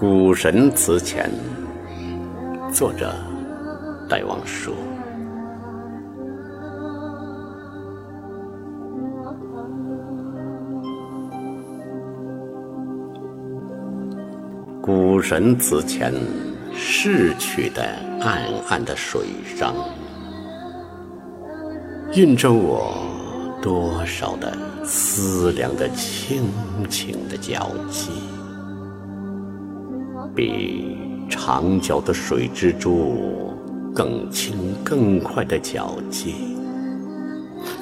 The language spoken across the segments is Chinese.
古神祠前，作者戴望舒。古神祠前，逝去的暗暗的水上，印着我多少的思量的轻轻的脚迹。比长脚的水蜘蛛更轻更快的脚迹，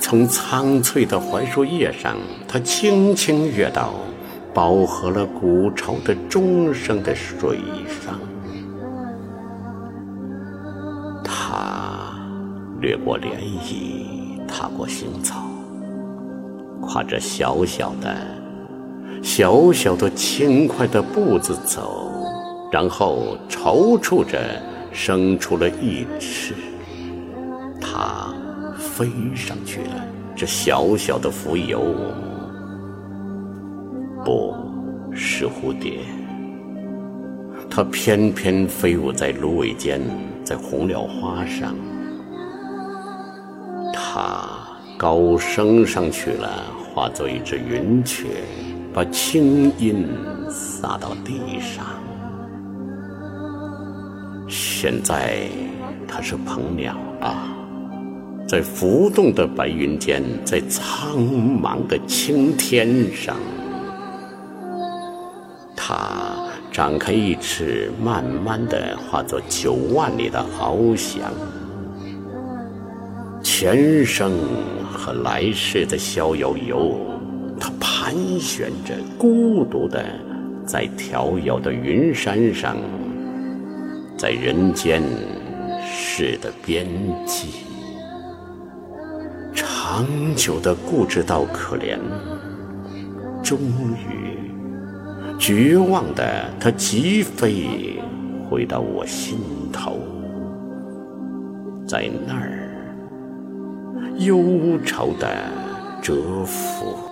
从苍翠的槐树叶上，它轻轻跃到饱和了古潮的钟声的水上。它掠过涟漪，踏过行草，跨着小小的、小小的轻快的步子走。然后踌躇着生出了一翅，它飞上去了。这小小的蜉蝣，不是蝴蝶，它翩翩飞舞在芦苇间，在红蓼花上。它高升上去了，化作一只云雀，把清音洒到地上。现在，它是鹏鸟啊，在浮动的白云间，在苍茫的青天上，它展开一翅，慢慢的化作九万里的翱翔，前生和来世的逍遥游，它盘旋着，孤独的在迢遥的云山上。在人间世的边际，长久的固执到可怜，终于绝望的他疾飞回到我心头，在那儿忧愁的蛰伏。